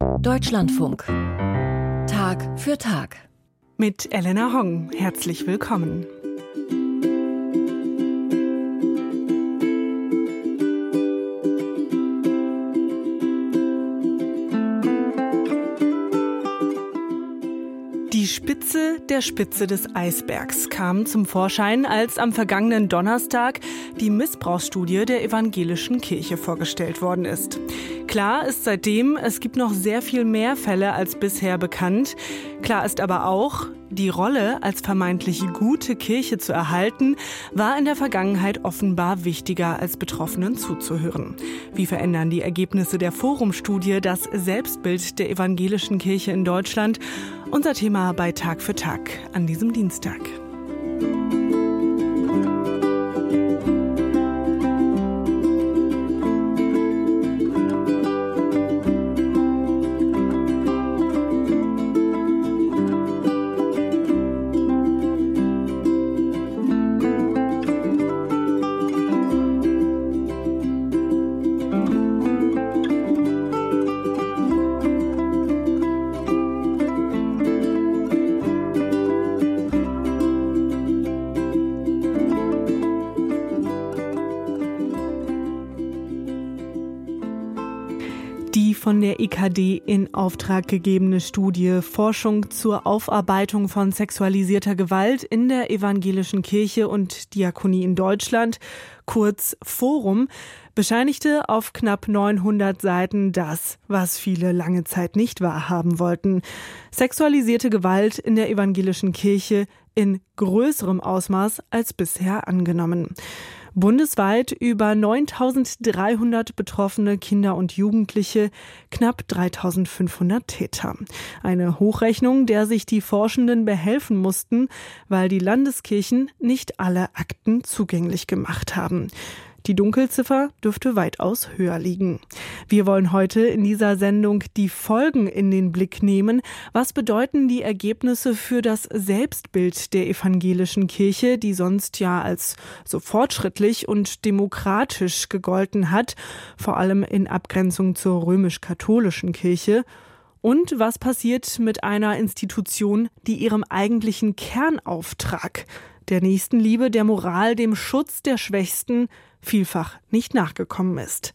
Deutschlandfunk. Tag für Tag. Mit Elena Hong. Herzlich willkommen. Die Spitze der Spitze des Eisbergs kam zum Vorschein, als am vergangenen Donnerstag die Missbrauchsstudie der evangelischen Kirche vorgestellt worden ist. Klar ist seitdem, es gibt noch sehr viel mehr Fälle als bisher bekannt. Klar ist aber auch, die Rolle als vermeintlich gute Kirche zu erhalten, war in der Vergangenheit offenbar wichtiger als Betroffenen zuzuhören. Wie verändern die Ergebnisse der Forumstudie das Selbstbild der evangelischen Kirche in Deutschland? Unser Thema bei Tag für Tag an diesem Dienstag. Von der EKD in Auftrag gegebene Studie Forschung zur Aufarbeitung von sexualisierter Gewalt in der evangelischen Kirche und Diakonie in Deutschland, kurz Forum, bescheinigte auf knapp 900 Seiten das, was viele lange Zeit nicht wahrhaben wollten. Sexualisierte Gewalt in der evangelischen Kirche in größerem Ausmaß als bisher angenommen. Bundesweit über 9300 betroffene Kinder und Jugendliche, knapp 3500 Täter. Eine Hochrechnung, der sich die Forschenden behelfen mussten, weil die Landeskirchen nicht alle Akten zugänglich gemacht haben. Die Dunkelziffer dürfte weitaus höher liegen. Wir wollen heute in dieser Sendung die Folgen in den Blick nehmen. Was bedeuten die Ergebnisse für das Selbstbild der evangelischen Kirche, die sonst ja als so fortschrittlich und demokratisch gegolten hat, vor allem in Abgrenzung zur römisch-katholischen Kirche? Und was passiert mit einer Institution, die ihrem eigentlichen Kernauftrag, der Nächstenliebe, der Moral, dem Schutz der Schwächsten vielfach nicht nachgekommen ist.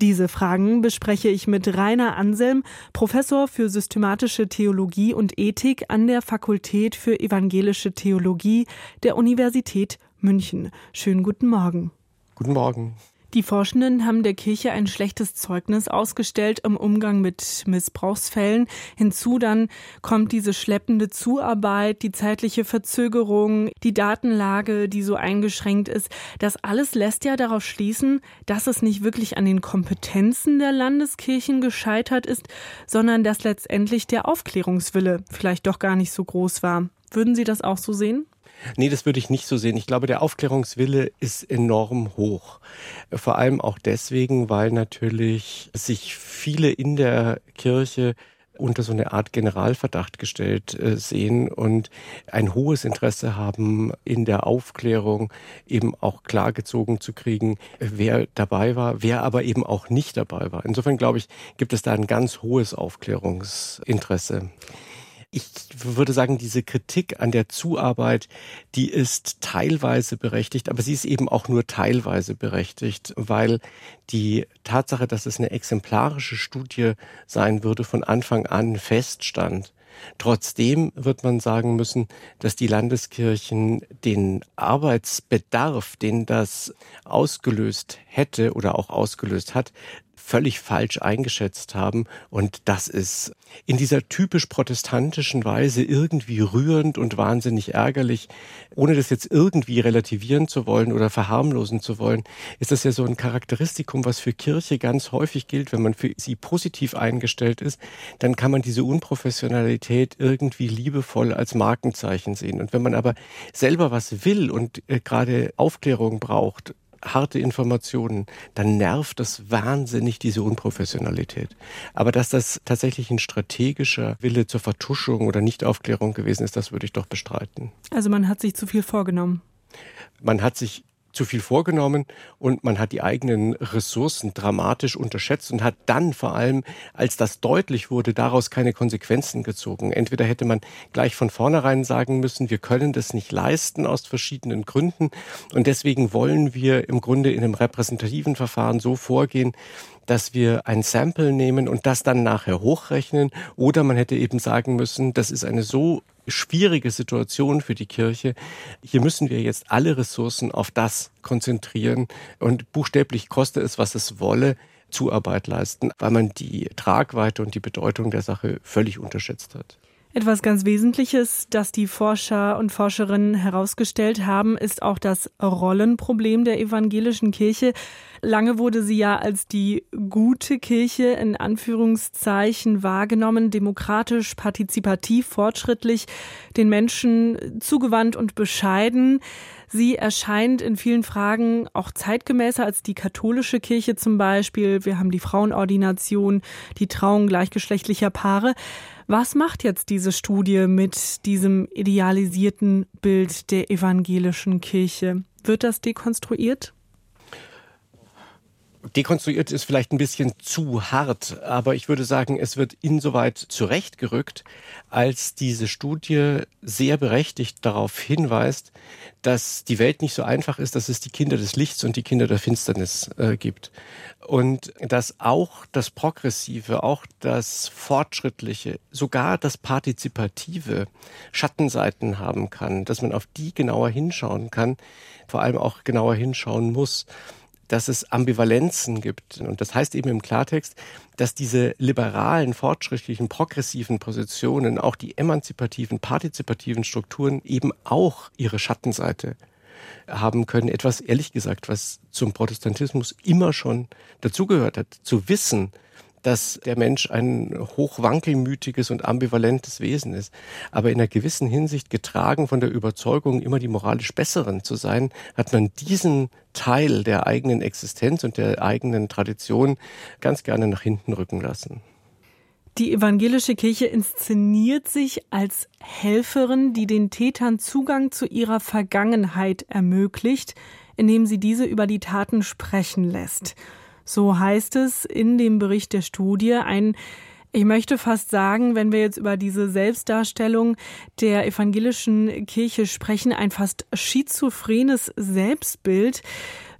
Diese Fragen bespreche ich mit Rainer Anselm, Professor für systematische Theologie und Ethik an der Fakultät für evangelische Theologie der Universität München. Schönen guten Morgen. Guten Morgen. Die Forschenden haben der Kirche ein schlechtes Zeugnis ausgestellt im Umgang mit Missbrauchsfällen. Hinzu dann kommt diese schleppende Zuarbeit, die zeitliche Verzögerung, die Datenlage, die so eingeschränkt ist. Das alles lässt ja darauf schließen, dass es nicht wirklich an den Kompetenzen der Landeskirchen gescheitert ist, sondern dass letztendlich der Aufklärungswille vielleicht doch gar nicht so groß war. Würden Sie das auch so sehen? Nee, das würde ich nicht so sehen. Ich glaube, der Aufklärungswille ist enorm hoch. Vor allem auch deswegen, weil natürlich sich viele in der Kirche unter so eine Art Generalverdacht gestellt äh, sehen und ein hohes Interesse haben, in der Aufklärung eben auch klargezogen zu kriegen, wer dabei war, wer aber eben auch nicht dabei war. Insofern glaube ich, gibt es da ein ganz hohes Aufklärungsinteresse. Ich würde sagen, diese Kritik an der Zuarbeit, die ist teilweise berechtigt, aber sie ist eben auch nur teilweise berechtigt, weil die Tatsache, dass es eine exemplarische Studie sein würde, von Anfang an feststand. Trotzdem wird man sagen müssen, dass die Landeskirchen den Arbeitsbedarf, den das ausgelöst hätte oder auch ausgelöst hat, völlig falsch eingeschätzt haben. Und das ist in dieser typisch protestantischen Weise irgendwie rührend und wahnsinnig ärgerlich. Ohne das jetzt irgendwie relativieren zu wollen oder verharmlosen zu wollen, ist das ja so ein Charakteristikum, was für Kirche ganz häufig gilt. Wenn man für sie positiv eingestellt ist, dann kann man diese Unprofessionalität irgendwie liebevoll als Markenzeichen sehen. Und wenn man aber selber was will und äh, gerade Aufklärung braucht, harte Informationen, dann nervt das wahnsinnig diese Unprofessionalität. Aber dass das tatsächlich ein strategischer Wille zur Vertuschung oder Nichtaufklärung gewesen ist, das würde ich doch bestreiten. Also man hat sich zu viel vorgenommen. Man hat sich zu viel vorgenommen und man hat die eigenen Ressourcen dramatisch unterschätzt und hat dann vor allem, als das deutlich wurde, daraus keine Konsequenzen gezogen. Entweder hätte man gleich von vornherein sagen müssen, wir können das nicht leisten aus verschiedenen Gründen und deswegen wollen wir im Grunde in einem repräsentativen Verfahren so vorgehen, dass wir ein Sample nehmen und das dann nachher hochrechnen. Oder man hätte eben sagen müssen, das ist eine so schwierige Situation für die Kirche. Hier müssen wir jetzt alle Ressourcen auf das konzentrieren und buchstäblich koste es, was es wolle, Zuarbeit leisten, weil man die Tragweite und die Bedeutung der Sache völlig unterschätzt hat. Etwas ganz Wesentliches, das die Forscher und Forscherinnen herausgestellt haben, ist auch das Rollenproblem der evangelischen Kirche. Lange wurde sie ja als die gute Kirche in Anführungszeichen wahrgenommen, demokratisch, partizipativ, fortschrittlich, den Menschen zugewandt und bescheiden. Sie erscheint in vielen Fragen auch zeitgemäßer als die katholische Kirche zum Beispiel. Wir haben die Frauenordination, die Trauung gleichgeschlechtlicher Paare. Was macht jetzt diese Studie mit diesem idealisierten Bild der evangelischen Kirche? Wird das dekonstruiert? Dekonstruiert ist vielleicht ein bisschen zu hart, aber ich würde sagen, es wird insoweit zurechtgerückt, als diese Studie sehr berechtigt darauf hinweist, dass die Welt nicht so einfach ist, dass es die Kinder des Lichts und die Kinder der Finsternis äh, gibt. Und dass auch das Progressive, auch das Fortschrittliche, sogar das Partizipative Schattenseiten haben kann, dass man auf die genauer hinschauen kann, vor allem auch genauer hinschauen muss dass es Ambivalenzen gibt. Und das heißt eben im Klartext, dass diese liberalen, fortschrittlichen, progressiven Positionen, auch die emanzipativen, partizipativen Strukturen eben auch ihre Schattenseite haben können. Etwas, ehrlich gesagt, was zum Protestantismus immer schon dazugehört hat, zu wissen, dass der Mensch ein hochwankelmütiges und ambivalentes Wesen ist. Aber in einer gewissen Hinsicht getragen von der Überzeugung, immer die moralisch Besseren zu sein, hat man diesen Teil der eigenen Existenz und der eigenen Tradition ganz gerne nach hinten rücken lassen. Die evangelische Kirche inszeniert sich als Helferin, die den Tätern Zugang zu ihrer Vergangenheit ermöglicht, indem sie diese über die Taten sprechen lässt. So heißt es in dem Bericht der Studie. Ein ich möchte fast sagen, wenn wir jetzt über diese Selbstdarstellung der evangelischen Kirche sprechen, ein fast schizophrenes Selbstbild,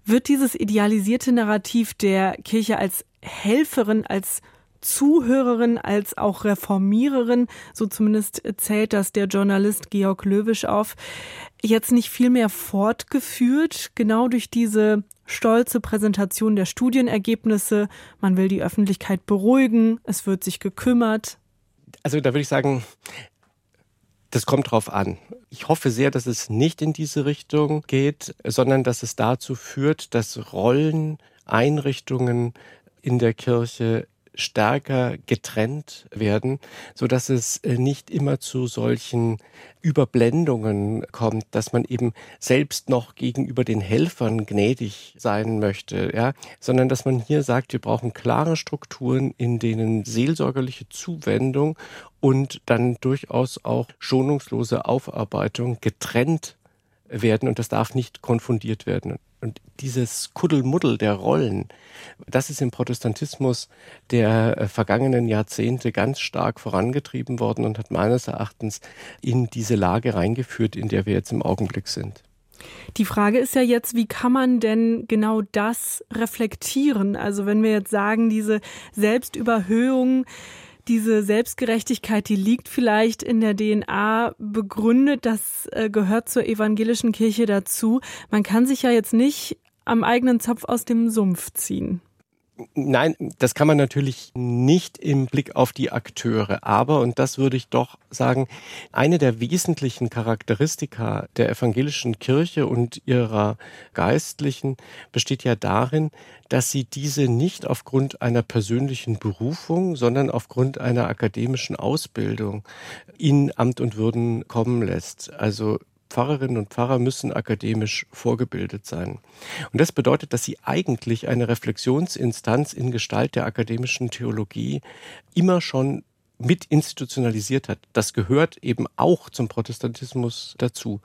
wird dieses idealisierte Narrativ der Kirche als Helferin, als Zuhörerin als auch Reformiererin, so zumindest zählt das der Journalist Georg Löwisch auf, jetzt nicht viel mehr fortgeführt, genau durch diese stolze Präsentation der Studienergebnisse. Man will die Öffentlichkeit beruhigen, es wird sich gekümmert. Also da würde ich sagen, das kommt drauf an. Ich hoffe sehr, dass es nicht in diese Richtung geht, sondern dass es dazu führt, dass Rollen, Einrichtungen in der Kirche stärker getrennt werden, so dass es äh, nicht immer zu solchen Überblendungen kommt, dass man eben selbst noch gegenüber den Helfern gnädig sein möchte, ja, sondern dass man hier sagt, wir brauchen klare Strukturen, in denen seelsorgerliche Zuwendung und dann durchaus auch schonungslose Aufarbeitung getrennt werden und das darf nicht konfundiert werden. Und dieses Kuddelmuddel der Rollen, das ist im Protestantismus der äh, vergangenen Jahrzehnte ganz stark vorangetrieben worden und hat meines Erachtens in diese Lage reingeführt, in der wir jetzt im Augenblick sind. Die Frage ist ja jetzt, wie kann man denn genau das reflektieren? Also wenn wir jetzt sagen, diese Selbstüberhöhung, diese Selbstgerechtigkeit, die liegt vielleicht in der DNA begründet, das äh, gehört zur evangelischen Kirche dazu. Man kann sich ja jetzt nicht am eigenen Zopf aus dem Sumpf ziehen. Nein, das kann man natürlich nicht im Blick auf die Akteure. Aber, und das würde ich doch sagen, eine der wesentlichen Charakteristika der evangelischen Kirche und ihrer Geistlichen besteht ja darin, dass sie diese nicht aufgrund einer persönlichen Berufung, sondern aufgrund einer akademischen Ausbildung in Amt und Würden kommen lässt. Also Pfarrerinnen und Pfarrer müssen akademisch vorgebildet sein. Und das bedeutet, dass sie eigentlich eine Reflexionsinstanz in Gestalt der akademischen Theologie immer schon mit institutionalisiert hat. Das gehört eben auch zum Protestantismus dazu.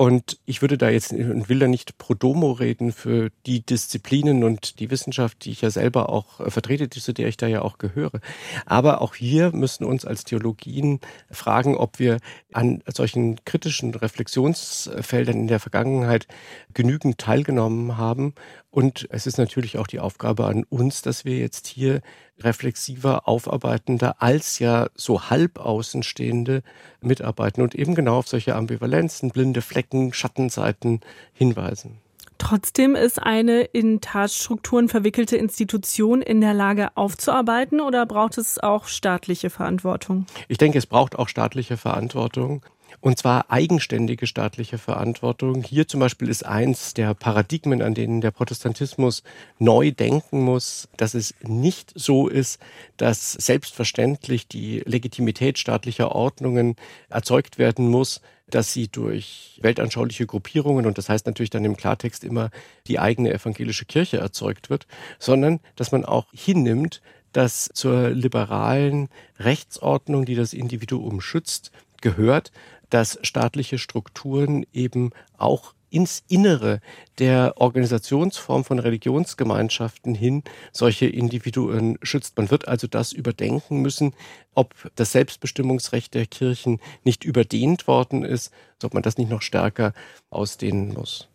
Und ich würde da jetzt und will da nicht pro domo reden für die Disziplinen und die Wissenschaft, die ich ja selber auch äh, vertrete, zu der ich da ja auch gehöre. Aber auch hier müssen uns als Theologien fragen, ob wir an solchen kritischen Reflexionsfeldern in der Vergangenheit genügend teilgenommen haben. Und es ist natürlich auch die Aufgabe an uns, dass wir jetzt hier reflexiver, aufarbeitender als ja so halb Außenstehende mitarbeiten und eben genau auf solche Ambivalenzen, blinde Flecken, Schattenseiten hinweisen. Trotzdem ist eine in Tatstrukturen verwickelte Institution in der Lage aufzuarbeiten oder braucht es auch staatliche Verantwortung? Ich denke, es braucht auch staatliche Verantwortung. Und zwar eigenständige staatliche Verantwortung. Hier zum Beispiel ist eins der Paradigmen, an denen der Protestantismus neu denken muss, dass es nicht so ist, dass selbstverständlich die Legitimität staatlicher Ordnungen erzeugt werden muss, dass sie durch weltanschauliche Gruppierungen, und das heißt natürlich dann im Klartext immer die eigene evangelische Kirche erzeugt wird, sondern dass man auch hinnimmt, dass zur liberalen Rechtsordnung, die das Individuum schützt, gehört, dass staatliche Strukturen eben auch ins Innere der Organisationsform von Religionsgemeinschaften hin solche Individuen schützt. Man wird also das überdenken müssen, ob das Selbstbestimmungsrecht der Kirchen nicht überdehnt worden ist, ob man das nicht noch stärker ausdehnen muss.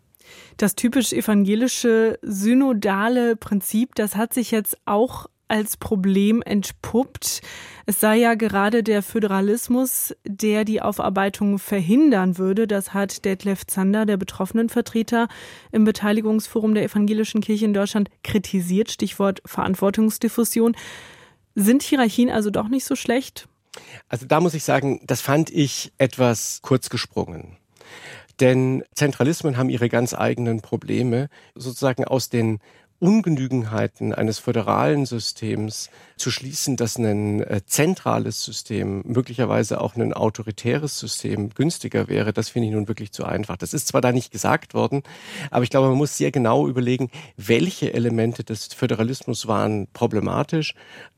Das typisch evangelische synodale Prinzip, das hat sich jetzt auch als Problem entpuppt. Es sei ja gerade der Föderalismus, der die Aufarbeitung verhindern würde. Das hat Detlef Zander, der Betroffenenvertreter im Beteiligungsforum der Evangelischen Kirche in Deutschland, kritisiert. Stichwort Verantwortungsdiffusion. Sind Hierarchien also doch nicht so schlecht? Also da muss ich sagen, das fand ich etwas kurz gesprungen. Denn Zentralismen haben ihre ganz eigenen Probleme. Sozusagen aus den Ungenügenheiten eines föderalen Systems zu schließen, dass ein äh, zentrales System, möglicherweise auch ein autoritäres System günstiger wäre, das finde ich nun wirklich zu einfach. Das ist zwar da nicht gesagt worden, aber ich glaube, man muss sehr genau überlegen, welche Elemente des Föderalismus waren problematisch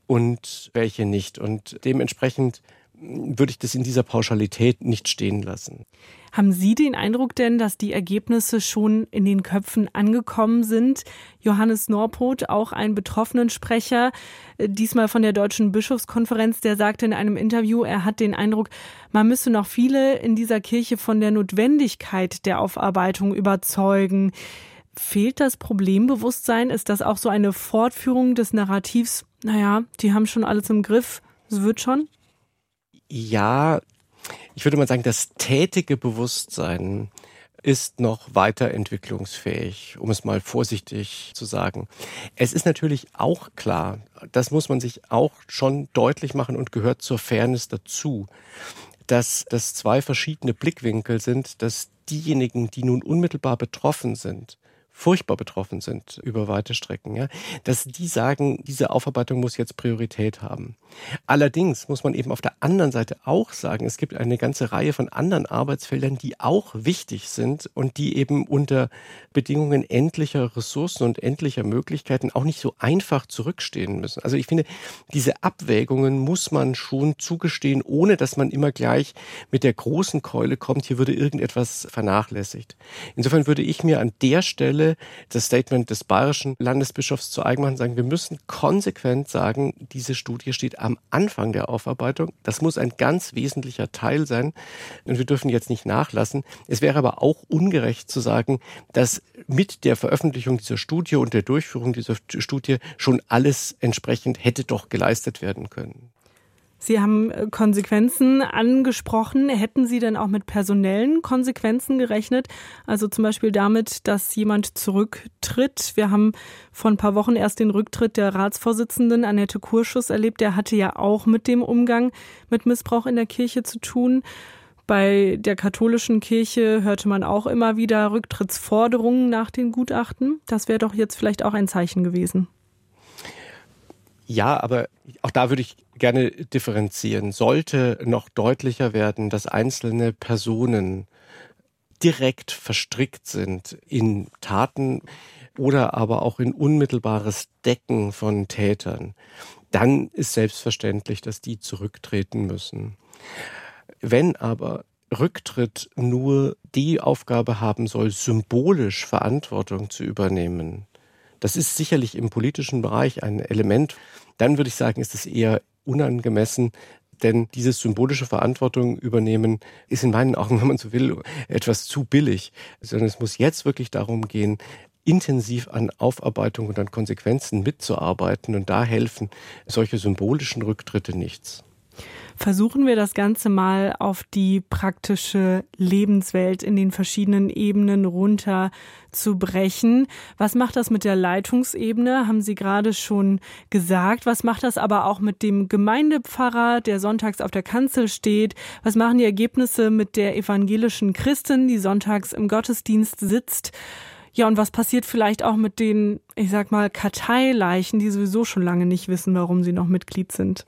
und welche nicht. Und dementsprechend würde ich das in dieser Pauschalität nicht stehen lassen. Haben Sie den Eindruck denn, dass die Ergebnisse schon in den Köpfen angekommen sind? Johannes Norpoth, auch ein Betroffenensprecher, äh, diesmal von der Deutschen Bischofskonferenz, der sagte in einem Interview, er hat den Eindruck, man müsse noch viele in dieser Kirche von der Notwendigkeit der Aufarbeitung überzeugen. Fehlt das Problembewusstsein? Ist das auch so eine Fortführung des Narrativs? Naja, die haben schon alles im Griff. Es wird schon? Ja, ich würde mal sagen, das tätige Bewusstsein ist noch weiterentwicklungsfähig, um es mal vorsichtig zu sagen. Es ist natürlich auch klar, das muss man sich auch schon deutlich machen und gehört zur Fairness dazu, dass das zwei verschiedene Blickwinkel sind, dass diejenigen, die nun unmittelbar betroffen sind, furchtbar betroffen sind über weite Strecken, ja, dass die sagen, diese Aufarbeitung muss jetzt Priorität haben. Allerdings muss man eben auf der anderen Seite auch sagen, es gibt eine ganze Reihe von anderen Arbeitsfeldern, die auch wichtig sind und die eben unter Bedingungen endlicher Ressourcen und endlicher Möglichkeiten auch nicht so einfach zurückstehen müssen. Also ich finde, diese Abwägungen muss man schon zugestehen, ohne dass man immer gleich mit der großen Keule kommt, hier würde irgendetwas vernachlässigt. Insofern würde ich mir an der Stelle das Statement des bayerischen Landesbischofs zu eigen machen, sagen, wir müssen konsequent sagen, diese Studie steht am Anfang der Aufarbeitung. Das muss ein ganz wesentlicher Teil sein und wir dürfen jetzt nicht nachlassen. Es wäre aber auch ungerecht zu sagen, dass mit der Veröffentlichung dieser Studie und der Durchführung dieser Studie schon alles entsprechend hätte doch geleistet werden können. Sie haben äh, Konsequenzen angesprochen. Hätten Sie denn auch mit personellen Konsequenzen gerechnet? Also zum Beispiel damit, dass jemand zurücktritt. Wir haben vor ein paar Wochen erst den Rücktritt der Ratsvorsitzenden Annette Kurschus erlebt. Der hatte ja auch mit dem Umgang mit Missbrauch in der Kirche zu tun. Bei der katholischen Kirche hörte man auch immer wieder Rücktrittsforderungen nach den Gutachten. Das wäre doch jetzt vielleicht auch ein Zeichen gewesen. Ja, aber auch da würde ich gerne differenzieren. Sollte noch deutlicher werden, dass einzelne Personen direkt verstrickt sind in Taten oder aber auch in unmittelbares Decken von Tätern, dann ist selbstverständlich, dass die zurücktreten müssen. Wenn aber Rücktritt nur die Aufgabe haben soll, symbolisch Verantwortung zu übernehmen, das ist sicherlich im politischen Bereich ein Element. Dann würde ich sagen, ist es eher unangemessen, denn dieses symbolische Verantwortung übernehmen ist in meinen Augen, wenn man so will, etwas zu billig, sondern es muss jetzt wirklich darum gehen, intensiv an Aufarbeitung und an Konsequenzen mitzuarbeiten und da helfen solche symbolischen Rücktritte nichts. Versuchen wir das Ganze mal auf die praktische Lebenswelt in den verschiedenen Ebenen runter zu brechen. Was macht das mit der Leitungsebene? Haben Sie gerade schon gesagt. Was macht das aber auch mit dem Gemeindepfarrer, der sonntags auf der Kanzel steht? Was machen die Ergebnisse mit der evangelischen Christin, die sonntags im Gottesdienst sitzt? Ja, und was passiert vielleicht auch mit den, ich sag mal, Karteileichen, die sowieso schon lange nicht wissen, warum sie noch Mitglied sind?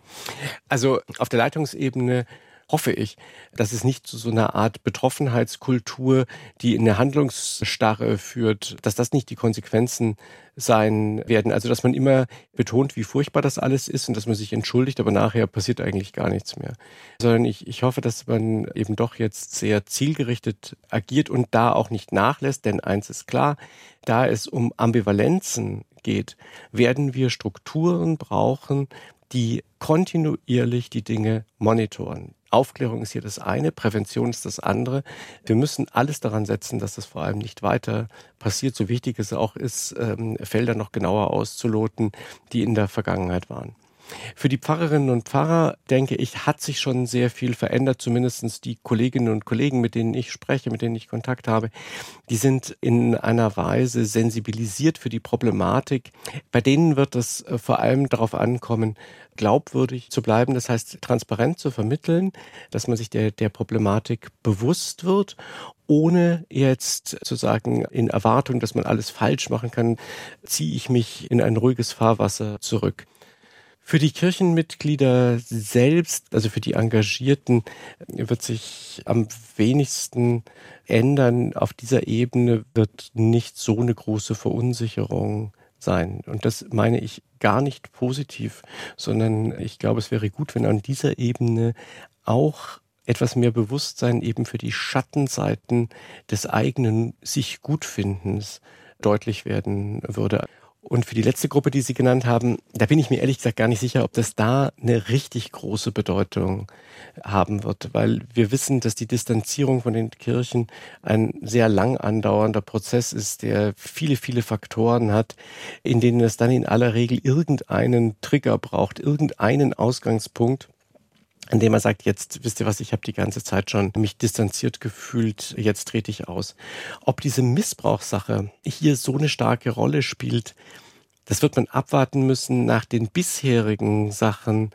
Also auf der Leitungsebene hoffe ich, dass es nicht zu so einer Art Betroffenheitskultur, die in eine Handlungsstarre führt, dass das nicht die Konsequenzen sein werden. Also dass man immer betont, wie furchtbar das alles ist und dass man sich entschuldigt, aber nachher passiert eigentlich gar nichts mehr. Sondern ich, ich hoffe, dass man eben doch jetzt sehr zielgerichtet agiert und da auch nicht nachlässt, denn eins ist klar, da es um Ambivalenzen geht, werden wir Strukturen brauchen, die kontinuierlich die Dinge monitoren. Aufklärung ist hier das eine, Prävention ist das andere. Wir müssen alles daran setzen, dass das vor allem nicht weiter passiert, so wichtig es auch ist, ähm, Felder noch genauer auszuloten, die in der Vergangenheit waren. Für die Pfarrerinnen und Pfarrer, denke ich, hat sich schon sehr viel verändert. Zumindest die Kolleginnen und Kollegen, mit denen ich spreche, mit denen ich Kontakt habe, die sind in einer Weise sensibilisiert für die Problematik. Bei denen wird es äh, vor allem darauf ankommen, glaubwürdig zu bleiben, das heißt transparent zu vermitteln, dass man sich der, der Problematik bewusst wird ohne jetzt zu sagen, in Erwartung, dass man alles falsch machen kann, ziehe ich mich in ein ruhiges Fahrwasser zurück. Für die Kirchenmitglieder selbst, also für die Engagierten, wird sich am wenigsten ändern. Auf dieser Ebene wird nicht so eine große Verunsicherung sein. Und das meine ich gar nicht positiv, sondern ich glaube, es wäre gut, wenn an dieser Ebene auch etwas mehr Bewusstsein eben für die Schattenseiten des eigenen sich Gutfindens deutlich werden würde. Und für die letzte Gruppe, die Sie genannt haben, da bin ich mir ehrlich gesagt gar nicht sicher, ob das da eine richtig große Bedeutung haben wird, weil wir wissen, dass die Distanzierung von den Kirchen ein sehr lang andauernder Prozess ist, der viele, viele Faktoren hat, in denen es dann in aller Regel irgendeinen Trigger braucht, irgendeinen Ausgangspunkt, an dem er sagt, jetzt wisst ihr was, ich habe die ganze Zeit schon mich distanziert gefühlt, jetzt trete ich aus. Ob diese Missbrauchssache hier so eine starke Rolle spielt, das wird man abwarten müssen. Nach den bisherigen Sachen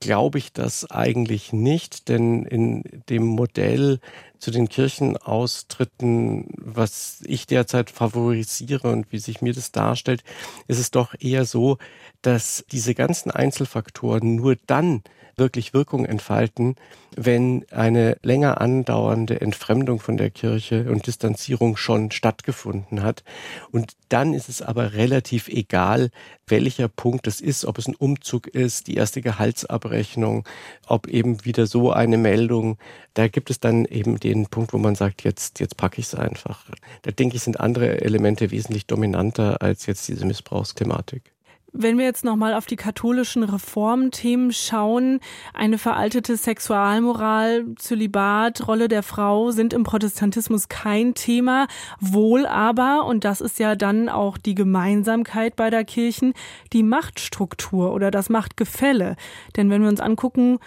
glaube ich das eigentlich nicht, denn in dem Modell zu den Kirchenaustritten, was ich derzeit favorisiere und wie sich mir das darstellt, ist es doch eher so, dass diese ganzen Einzelfaktoren nur dann wirklich Wirkung entfalten, wenn eine länger andauernde Entfremdung von der Kirche und Distanzierung schon stattgefunden hat. Und dann ist es aber relativ egal, welcher Punkt es ist, ob es ein Umzug ist, die erste Gehaltsabrechnung, ob eben wieder so eine Meldung. Da gibt es dann eben den Punkt, wo man sagt, jetzt, jetzt packe ich es einfach. Da denke ich, sind andere Elemente wesentlich dominanter als jetzt diese Missbrauchsthematik. Wenn wir jetzt nochmal auf die katholischen Reformthemen schauen, eine veraltete Sexualmoral, Zölibat, Rolle der Frau sind im Protestantismus kein Thema, wohl aber, und das ist ja dann auch die Gemeinsamkeit beider Kirchen, die Machtstruktur oder das Machtgefälle. Denn wenn wir uns angucken,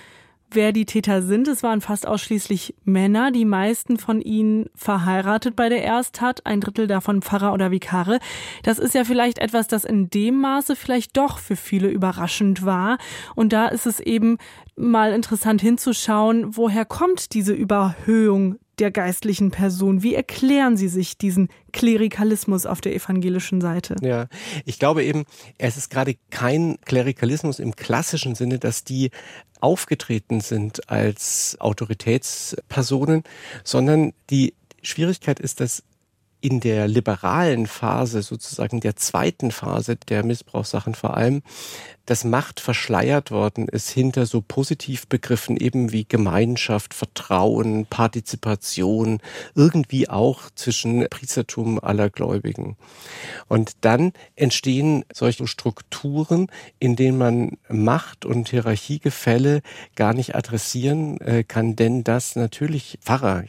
wer die Täter sind. Es waren fast ausschließlich Männer, die meisten von ihnen verheiratet bei der Ersttat, ein Drittel davon Pfarrer oder Vikare. Das ist ja vielleicht etwas, das in dem Maße vielleicht doch für viele überraschend war. Und da ist es eben mal interessant hinzuschauen, woher kommt diese Überhöhung der geistlichen Person? Wie erklären Sie sich diesen Klerikalismus auf der evangelischen Seite? Ja, ich glaube eben, es ist gerade kein Klerikalismus im klassischen Sinne, dass die aufgetreten sind als Autoritätspersonen, sondern die Schwierigkeit ist, dass in der liberalen Phase, sozusagen der zweiten Phase der Missbrauchssachen vor allem, dass Macht verschleiert worden ist hinter so Positivbegriffen eben wie Gemeinschaft, Vertrauen, Partizipation, irgendwie auch zwischen Priestertum aller Gläubigen. Und dann entstehen solche Strukturen, in denen man Macht und Hierarchiegefälle gar nicht adressieren äh, kann, denn das natürlich Pfarrer,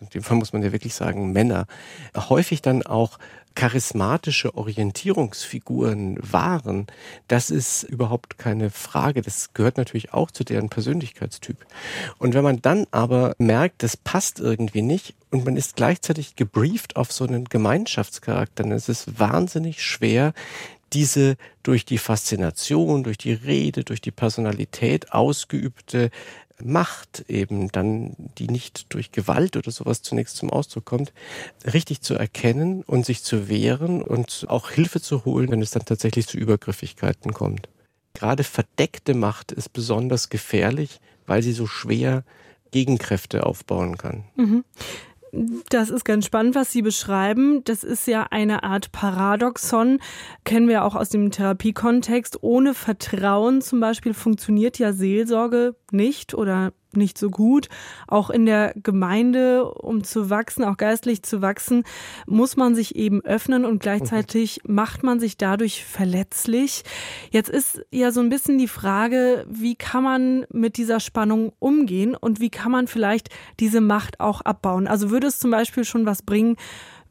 in dem Fall muss man ja wirklich sagen Männer, häufig dann auch charismatische Orientierungsfiguren waren, das ist überhaupt keine Frage. Das gehört natürlich auch zu deren Persönlichkeitstyp. Und wenn man dann aber merkt, das passt irgendwie nicht und man ist gleichzeitig gebrieft auf so einen Gemeinschaftscharakter, dann ist es wahnsinnig schwer, diese durch die Faszination, durch die Rede, durch die Personalität ausgeübte Macht eben dann, die nicht durch Gewalt oder sowas zunächst zum Ausdruck kommt, richtig zu erkennen und sich zu wehren und auch Hilfe zu holen, wenn es dann tatsächlich zu Übergriffigkeiten kommt. Gerade verdeckte Macht ist besonders gefährlich, weil sie so schwer Gegenkräfte aufbauen kann. Mhm. Das ist ganz spannend, was Sie beschreiben. Das ist ja eine Art Paradoxon, kennen wir auch aus dem Therapiekontext. Ohne Vertrauen zum Beispiel funktioniert ja Seelsorge nicht oder nicht so gut. Auch in der Gemeinde, um zu wachsen, auch geistlich zu wachsen, muss man sich eben öffnen und gleichzeitig mhm. macht man sich dadurch verletzlich. Jetzt ist ja so ein bisschen die Frage, wie kann man mit dieser Spannung umgehen und wie kann man vielleicht diese Macht auch abbauen? Also würde es zum Beispiel schon was bringen,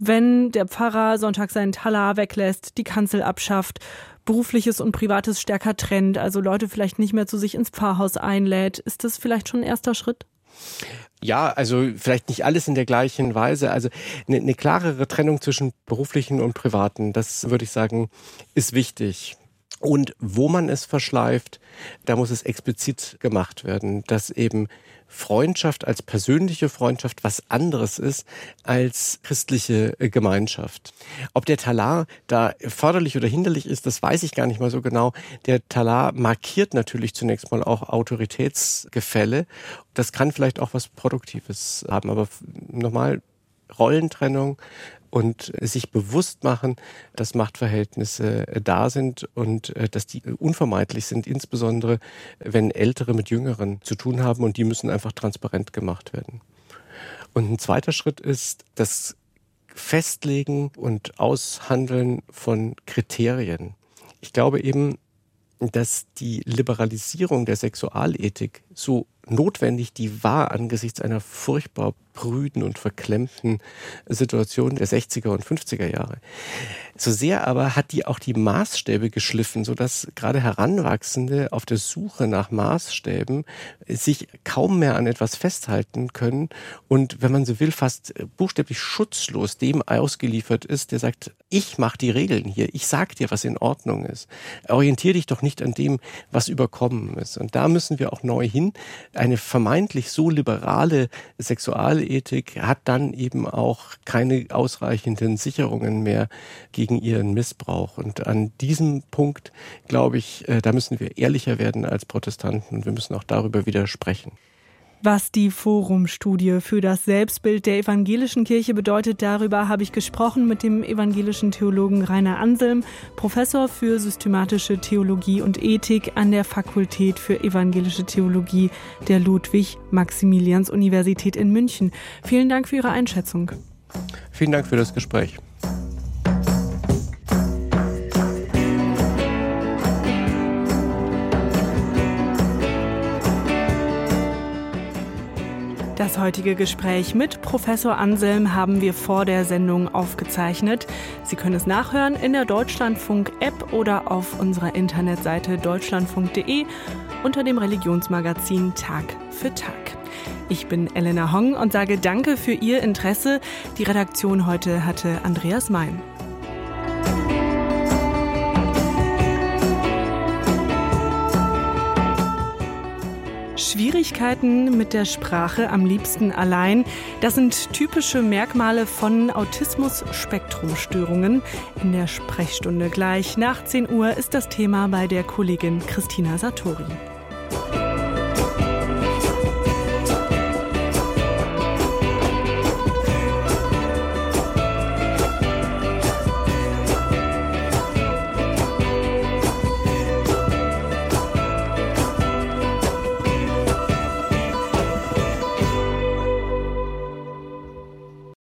wenn der Pfarrer Sonntag seinen Talar weglässt, die Kanzel abschafft berufliches und privates stärker trennt, also Leute vielleicht nicht mehr zu sich ins Pfarrhaus einlädt. Ist das vielleicht schon ein erster Schritt? Ja, also vielleicht nicht alles in der gleichen Weise. Also eine, eine klarere Trennung zwischen beruflichen und privaten, das würde ich sagen, ist wichtig. Und wo man es verschleift, da muss es explizit gemacht werden, dass eben Freundschaft als persönliche Freundschaft was anderes ist als christliche äh, Gemeinschaft. Ob der Talar da förderlich oder hinderlich ist, das weiß ich gar nicht mal so genau. Der Talar markiert natürlich zunächst mal auch Autoritätsgefälle. Das kann vielleicht auch was Produktives haben, aber nochmal Rollentrennung, und sich bewusst machen, dass Machtverhältnisse äh, da sind und äh, dass die unvermeidlich sind, insbesondere wenn Ältere mit Jüngeren zu tun haben und die müssen einfach transparent gemacht werden. Und ein zweiter Schritt ist das Festlegen und Aushandeln von Kriterien. Ich glaube eben, dass die Liberalisierung der Sexualethik so notwendig die war angesichts einer furchtbar prüden und verklemmten Situation der 60er und 50er Jahre. So sehr aber hat die auch die Maßstäbe geschliffen, so dass gerade Heranwachsende auf der Suche nach Maßstäben sich kaum mehr an etwas festhalten können und, wenn man so will, fast buchstäblich schutzlos dem ausgeliefert ist, der sagt, ich mache die Regeln hier, ich sag dir, was in Ordnung ist. Orientier dich doch nicht an dem, was überkommen ist. Und da müssen wir auch neu hin, eine vermeintlich so liberale Sexualethik hat dann eben auch keine ausreichenden Sicherungen mehr gegen ihren Missbrauch. Und an diesem Punkt, glaube ich, äh, da müssen wir ehrlicher werden als Protestanten und wir müssen auch darüber wieder sprechen. Was die Forumstudie für das Selbstbild der evangelischen Kirche bedeutet, darüber habe ich gesprochen mit dem evangelischen Theologen Rainer Anselm, Professor für systematische Theologie und Ethik an der Fakultät für evangelische Theologie der Ludwig-Maximilians-Universität in München. Vielen Dank für Ihre Einschätzung. Vielen Dank für das Gespräch. Das heutige Gespräch mit Professor Anselm haben wir vor der Sendung aufgezeichnet. Sie können es nachhören in der Deutschlandfunk-App oder auf unserer Internetseite deutschlandfunk.de unter dem Religionsmagazin Tag für Tag. Ich bin Elena Hong und sage Danke für Ihr Interesse. Die Redaktion heute hatte Andreas Mein. Schwierigkeiten mit der Sprache am liebsten allein. Das sind typische Merkmale von Autismus-Spektrumstörungen. In der Sprechstunde gleich nach 10 Uhr ist das Thema bei der Kollegin Christina Satori.